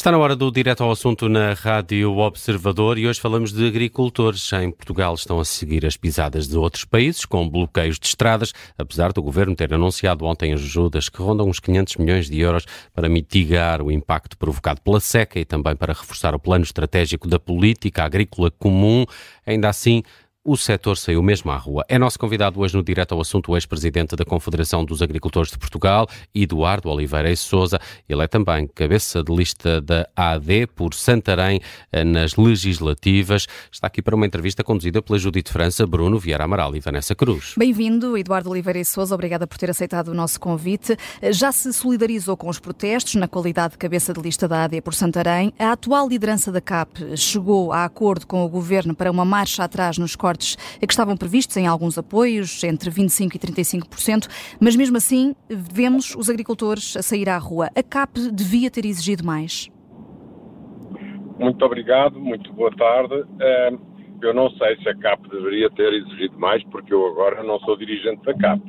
Está na hora do direto ao assunto na Rádio Observador e hoje falamos de agricultores. Em Portugal estão a seguir as pisadas de outros países com bloqueios de estradas, apesar do governo ter anunciado ontem ajudas que rondam uns 500 milhões de euros para mitigar o impacto provocado pela seca e também para reforçar o plano estratégico da política agrícola comum. Ainda assim, o setor saiu mesmo à rua. É nosso convidado hoje no Direto ao Assunto o ex-presidente da Confederação dos Agricultores de Portugal, Eduardo Oliveira e Souza. Ele é também cabeça de lista da AD por Santarém eh, nas legislativas. Está aqui para uma entrevista conduzida pela Judite França, Bruno Vieira Amaral e Vanessa Cruz. Bem-vindo, Eduardo Oliveira e Souza. Obrigada por ter aceitado o nosso convite. Já se solidarizou com os protestos na qualidade de cabeça de lista da AD por Santarém. A atual liderança da CAP chegou a acordo com o governo para uma marcha atrás nos cortes cortes que estavam previstos em alguns apoios, entre 25% e 35%, mas mesmo assim vemos os agricultores a sair à rua. A CAP devia ter exigido mais. Muito obrigado, muito boa tarde. Eu não sei se a CAP deveria ter exigido mais, porque eu agora não sou dirigente da CAP.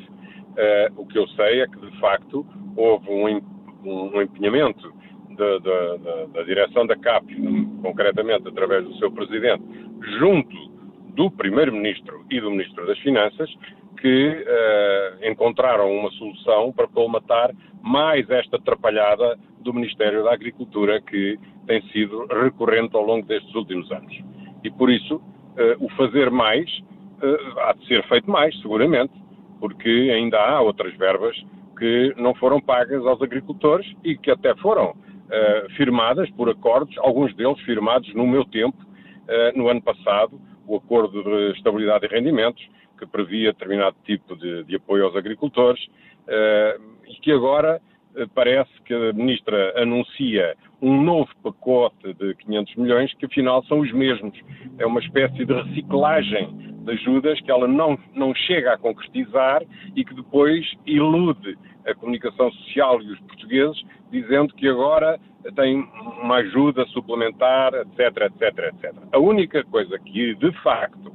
O que eu sei é que, de facto, houve um, empenhamento da, da, da, direção da CAP, concretamente através do seu presidente, junto do Primeiro-Ministro e do Ministro das Finanças, que uh, encontraram uma solução para colmatar mais esta atrapalhada do Ministério da Agricultura que tem sido recorrente ao longo destes últimos anos. E por isso, uh, o fazer mais uh, há de ser feito mais, seguramente, porque ainda há outras verbas que não foram pagas aos agricultores e que até foram firmadas por acordos, alguns deles firmados no meu tempo, no ano passado, o Acordo de Estabilidade e Rendimentos, que previa determinado tipo de, de apoio aos agricultores, uh, e que agora parece que a Ministra anuncia um novo pacote de 500 milhões, que afinal são os mesmos. É uma espécie de reciclagem de ajudas que ela não, não chega a concretizar e que depois ilude a comunicação social e os portugueses, dizendo que agora tem uma ajuda suplementar, etc, etc, etc. A única coisa que, de facto,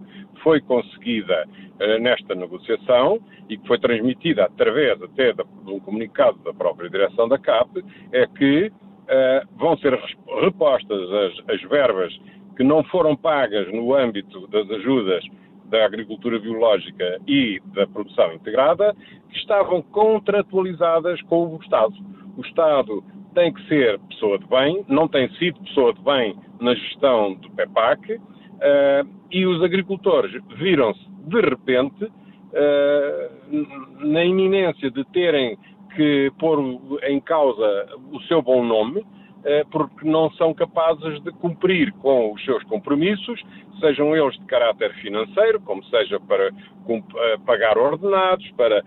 foi conseguida uh, nesta negociação e que foi transmitida através até de um comunicado da própria direção da CAP é que uh, vão ser repostas as, as verbas que não foram pagas no âmbito das ajudas da agricultura biológica e da produção integrada, que estavam contratualizadas com o Estado. O Estado tem que ser pessoa de bem, não tem sido pessoa de bem na gestão do PEPAC, uh, e os agricultores viram-se, de repente, uh, na iminência de terem que pôr em causa o seu bom nome, eh, porque não são capazes de cumprir com os seus compromissos, sejam eles de caráter financeiro, como seja para eh, pagar ordenados, para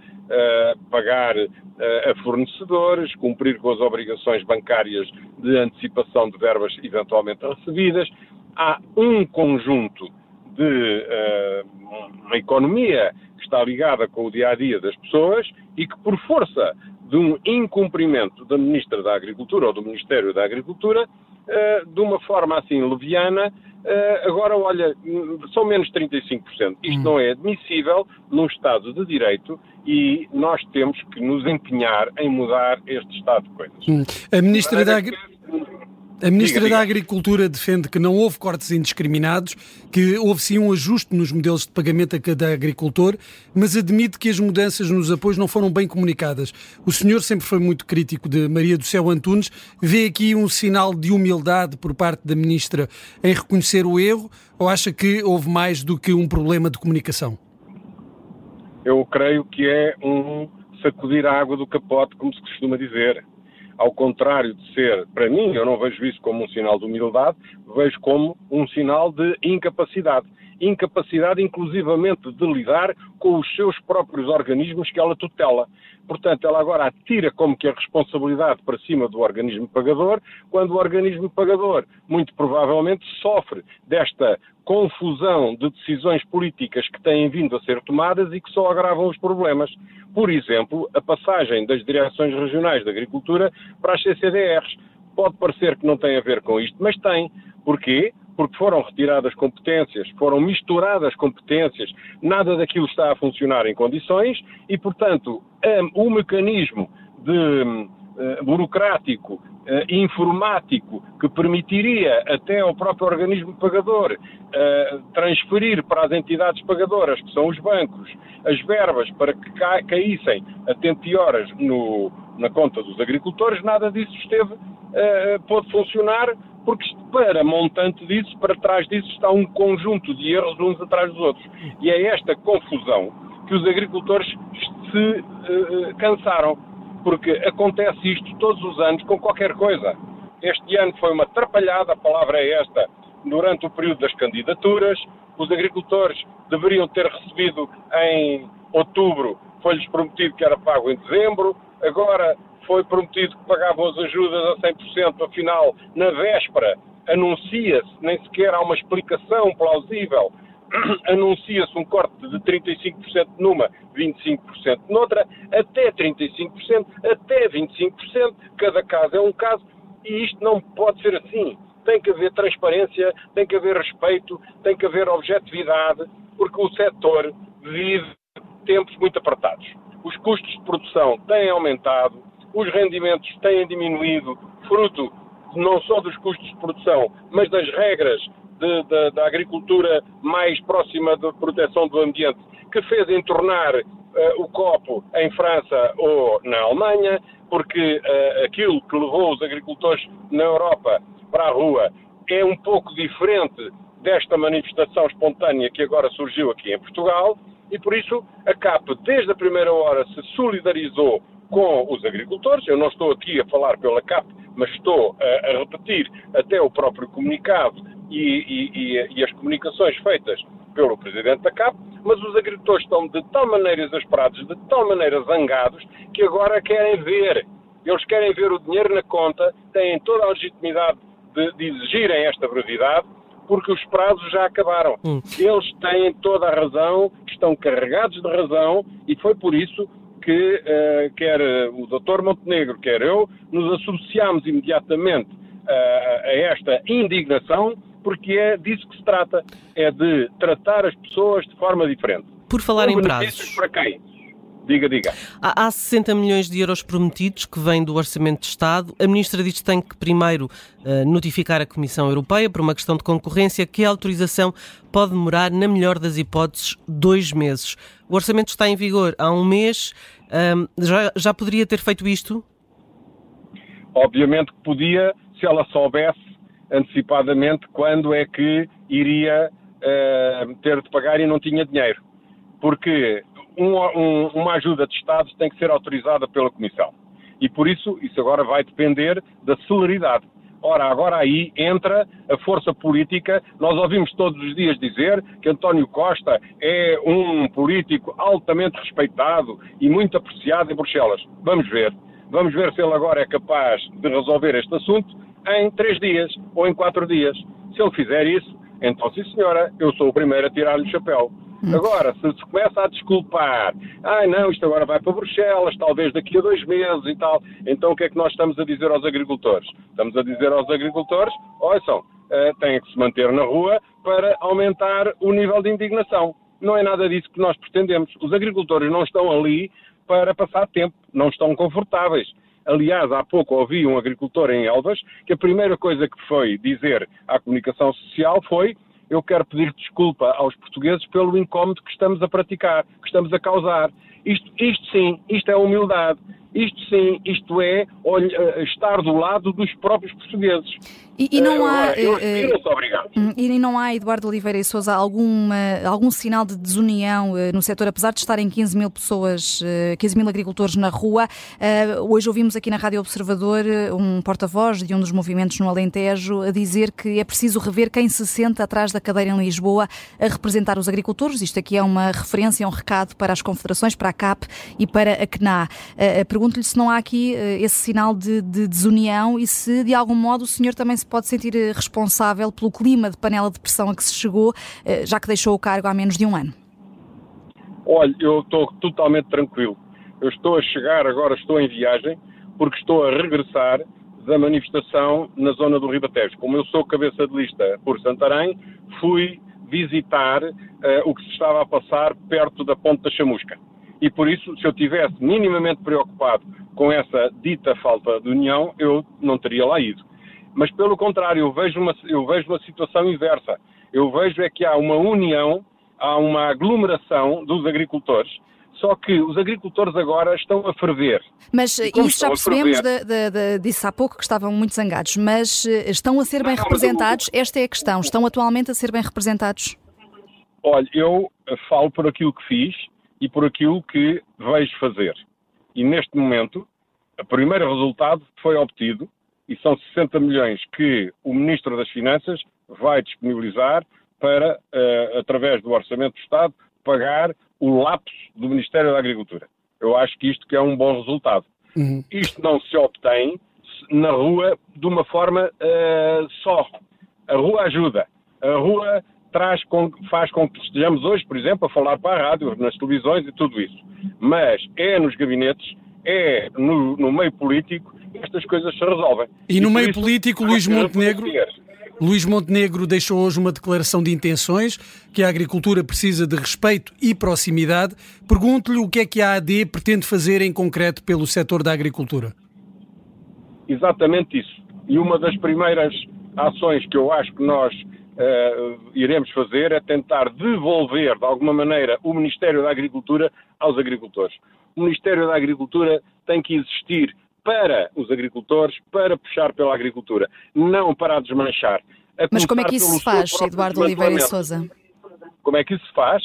pagar a fornecedores, cumprir com as obrigações bancárias de antecipação de verbas eventualmente recebidas. Há um conjunto de uh, uma economia que está ligada com o dia a dia das pessoas e que, por força de um incumprimento da Ministra da Agricultura ou do Ministério da Agricultura, uh, de uma forma assim leviana, uh, agora olha, são menos 35%. Isto hum. não é admissível num Estado de Direito e nós temos que nos empenhar em mudar este estado de coisas. Hum. A Ministra da Agricultura. A Ministra diga, diga. da Agricultura defende que não houve cortes indiscriminados, que houve sim um ajuste nos modelos de pagamento a cada agricultor, mas admite que as mudanças nos apoios não foram bem comunicadas. O senhor sempre foi muito crítico de Maria do Céu Antunes. Vê aqui um sinal de humildade por parte da Ministra em reconhecer o erro ou acha que houve mais do que um problema de comunicação? Eu creio que é um sacudir a água do capote, como se costuma dizer ao contrário de ser, para mim, eu não vejo isso como um sinal de humildade, vejo como um sinal de incapacidade. Incapacidade, inclusivamente, de lidar com os seus próprios organismos que ela tutela. Portanto, ela agora atira como que a responsabilidade para cima do organismo pagador, quando o organismo pagador, muito provavelmente, sofre desta confusão de decisões políticas que têm vindo a ser tomadas e que só agravam os problemas. Por exemplo, a passagem das direções regionais de agricultura para as CCDRs. Pode parecer que não tem a ver com isto, mas tem. Porquê? Porque foram retiradas competências, foram misturadas competências, nada daquilo está a funcionar em condições e, portanto, o mecanismo de uh, burocrático, uh, informático, que permitiria até ao próprio organismo pagador uh, transferir para as entidades pagadoras, que são os bancos, as verbas para que ca caíssem a tempo no, na conta dos agricultores, nada disso esteve, pôde funcionar, porque para montante disso, para trás disso, está um conjunto de erros uns atrás dos outros. E é esta confusão que os agricultores se uh, cansaram, porque acontece isto todos os anos com qualquer coisa. Este ano foi uma atrapalhada, a palavra é esta, durante o período das candidaturas. Os agricultores deveriam ter recebido em outubro, foi-lhes prometido que era pago em dezembro, agora foi prometido que pagavam as ajudas a 100%, afinal, na véspera, anuncia-se, nem sequer há uma explicação plausível anuncia-se um corte de 35% numa, 25% noutra, até 35%, até 25%, cada caso é um caso, e isto não pode ser assim. Tem que haver transparência, tem que haver respeito, tem que haver objetividade, porque o setor vive tempos muito apertados. Os custos de produção têm aumentado, os rendimentos têm diminuído, fruto não só dos custos de produção, mas das regras de, de, da agricultura mais próxima da proteção do ambiente, que fez entornar uh, o copo em França ou na Alemanha, porque uh, aquilo que levou os agricultores na Europa para a rua é um pouco diferente desta manifestação espontânea que agora surgiu aqui em Portugal, e por isso a CAP, desde a primeira hora, se solidarizou com os agricultores. Eu não estou aqui a falar pela CAP, mas estou a, a repetir até o próprio comunicado e, e, e, as comunicações feitas pelo Presidente da CAP, mas os agricultores estão de tal maneira exasperados, de tal maneira zangados, que agora querem ver. Eles querem ver o dinheiro na conta, têm toda a legitimidade de, de exigirem esta brevidade, porque os prazos já acabaram. Hum. Eles têm toda a razão, estão carregados de razão, e foi por isso que uh, quer o Dr. Montenegro, quer eu, nos associamos imediatamente uh, a esta indignação porque é disso que se trata, é de tratar as pessoas de forma diferente. Por falar em prazos. Para quem? Diga, diga. Há, há 60 milhões de euros prometidos que vêm do Orçamento de Estado. A Ministra diz que tem que primeiro uh, notificar a Comissão Europeia por uma questão de concorrência que a autorização pode demorar, na melhor das hipóteses, dois meses. O Orçamento está em vigor há um mês. já, já poderia ter feito isto? Obviamente que podia, se ela soubesse antecipadamente quando é que iria uh, ter de pagar e não tinha dinheiro. Porque um, um, uma ajuda de Estado tem que ser autorizada pela Comissão. E por isso, isso agora vai depender da celeridade. Ora, agora aí entra a força política. Nós ouvimos todos os dias dizer que António Costa é um político altamente respeitado e muito apreciado em Bruxelas. Vamos ver. Vamos ver se ele agora é capaz de resolver este assunto em três dias ou em quatro dias. Se ele fizer isso, então, sim senhora, eu sou o primeiro a tirar-lhe o chapéu. Hum. Agora, se se começa a desculpar, ai ah, não, isto agora vai para Bruxelas, talvez daqui a dois meses e tal, então o que é que nós estamos a dizer aos agricultores? Estamos a dizer aos agricultores, ouçam, uh, têm que se manter na rua para aumentar o nível de indignação. Não é nada disso que nós pretendemos. Os agricultores não estão ali para passar tempo, não estão confortáveis. Aliás, há pouco ouvi um agricultor em Elvas que a primeira coisa que foi dizer à comunicação social foi eu quero pedir desculpa aos portugueses pelo incómodo que estamos a praticar, que estamos a causar. Isto, isto sim, isto é humildade. Isto sim, isto é olha, estar do lado dos próprios portugueses. E, e não há. Uh, uh, e não há, Eduardo Oliveira e Souza, alguma, algum sinal de desunião uh, no setor, apesar de estarem 15 mil pessoas, 15 mil agricultores na rua. hoje ouvimos aqui na Rádio Observador um porta-voz de um dos movimentos no Alentejo a dizer que é preciso rever quem se senta atrás da cadeira em Lisboa a representar os agricultores. Isto aqui é uma referência, um recado para as confederações, para a CAP e para a CNA. Pergunto-lhe se não há aqui esse sinal de, de desunião e se de algum modo o senhor também se pode sentir eh, responsável pelo clima de panela de pressão a que se chegou, eh, já que deixou o cargo há menos de um ano? Olha, eu estou totalmente tranquilo. Eu estou a chegar agora, estou em viagem, porque estou a regressar da manifestação na zona do Ribatejo. Como eu sou cabeça de lista por Santarém, fui visitar uh, o que se estava a passar perto da Ponte da Chamusca. E por isso, se eu tivesse minimamente preocupado com essa dita falta de união, eu não teria lá ido. Mas pelo contrário, eu vejo uma, eu vejo uma situação inversa. Eu vejo é que há uma união, há uma aglomeração dos agricultores só que os agricultores agora estão a ferver. Mas isso já percebemos, de, de, de, disse há pouco que estavam muito zangados, mas eh, estão a ser bem não, representados? Eu... Esta é a questão. Estão atualmente a ser bem representados? Olha, eu falo por aquilo que fiz e por aquilo que vejo fazer. E neste momento, o primeiro resultado foi obtido e são 60 milhões que o Ministro das Finanças vai disponibilizar para, uh, através do Orçamento do Estado, pagar o lapso do Ministério da Agricultura. Eu acho que isto que é um bom resultado. Uhum. Isto não se obtém na rua de uma forma uh, só. A rua ajuda. A rua traz com, faz com que estejamos hoje, por exemplo, a falar para a rádio, nas televisões e tudo isso. Mas é nos gabinetes, é no, no meio político, estas coisas se resolvem. E, e no meio político, Luís Montenegro, Luís Montenegro deixou hoje uma declaração de intenções que a agricultura precisa de respeito e proximidade. Pergunto-lhe o que é que a AD pretende fazer em concreto pelo setor da agricultura. Exatamente isso. E uma das primeiras ações que eu acho que nós uh, iremos fazer é tentar devolver, de alguma maneira, o Ministério da Agricultura aos agricultores. O Ministério da Agricultura tem que existir para os agricultores, para puxar pela agricultura, não para a desmanchar. A Mas como é que isso se faz, Eduardo Oliveira e Souza? Como é que isso se faz?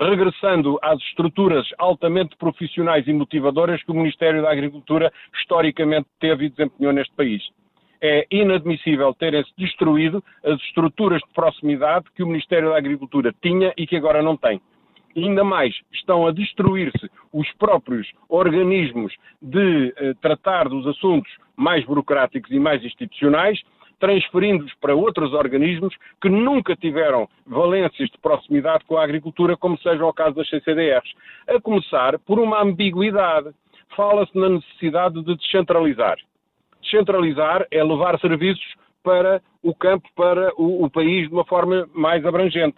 Regressando às estruturas altamente profissionais e motivadoras que o Ministério da Agricultura historicamente teve e desempenhou neste país. É inadmissível terem-se destruído as estruturas de proximidade que o Ministério da Agricultura tinha e que agora não tem ainda mais estão a destruir-se os próprios organismos de eh, tratar dos assuntos mais burocráticos e mais institucionais, transferindo-os para outros organismos que nunca tiveram valências de proximidade com a agricultura, como seja o caso das CCDRs. A começar por uma ambiguidade. Fala-se na necessidade de descentralizar. Descentralizar é levar serviços para o campo, para o, o país de uma forma mais abrangente.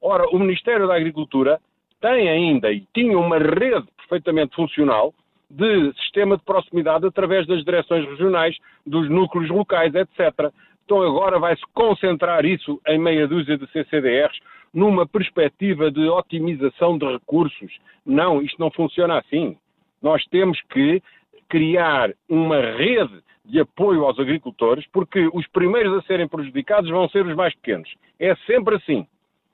Ora, o Ministério da Agricultura tem ainda e tinha uma rede perfeitamente funcional de sistema de proximidade através das direções regionais, dos núcleos locais, etc. Então agora vai-se concentrar isso em meia dúzia de CCDRs numa perspectiva de otimização de recursos. Não, isto não funciona assim. Nós temos que criar uma rede de apoio aos agricultores, porque os primeiros a serem prejudicados vão ser os mais pequenos. É sempre assim.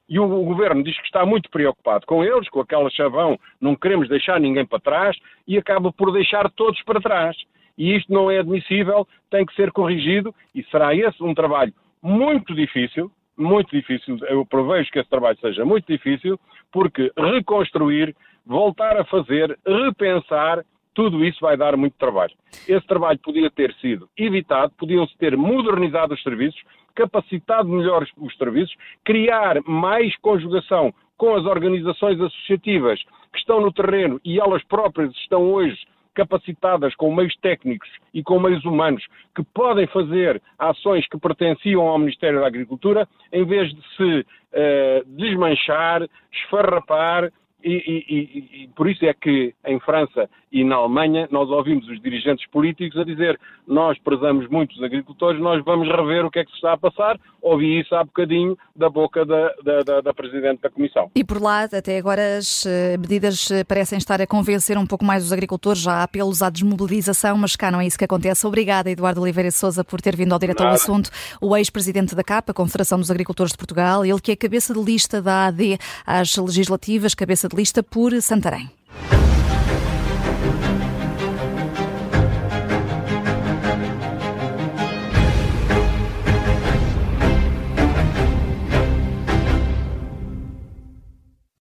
E o, governo diz que está muito preocupado com eles, com aquela chavão, não queremos deixar ninguém para trás, e acaba por deixar todos para trás. E isto não é admissível, tem que ser corrigido, e será esse um trabalho muito difícil, muito difícil, eu prevejo que esse trabalho seja muito difícil, porque reconstruir, voltar a fazer, repensar, tudo isso vai dar muito trabalho. Esse trabalho podia ter sido evitado, podiam-se ter modernizado os serviços, capacitado melhor os serviços, criar mais conjugação com as organizações associativas que estão no terreno e elas próprias estão hoje capacitadas com meios técnicos e com meios humanos que podem fazer ações que pertenciam ao Ministério da Agricultura, em vez de se uh, desmanchar, esfarrapar e, e, e, por isso é que em França e na Alemanha nós ouvimos os dirigentes políticos a dizer nós prezamos muito os agricultores, nós vamos rever o que é que se está a passar. Ouvi isso há bocadinho da boca da, da, da, da Presidente da Comissão. E por lá, até agora, as eh, medidas eh, parecem estar a convencer um pouco mais os agricultores, já há apelos à desmobilização, mas cá não é isso que acontece. Obrigada, Eduardo Oliveira Souza, por ter vindo ao direto ao assunto. O ex-presidente da CAP, a Confederação dos Agricultores de Portugal, ele que é cabeça de lista da AD às legislativas, cabeça de Lista por Santarém.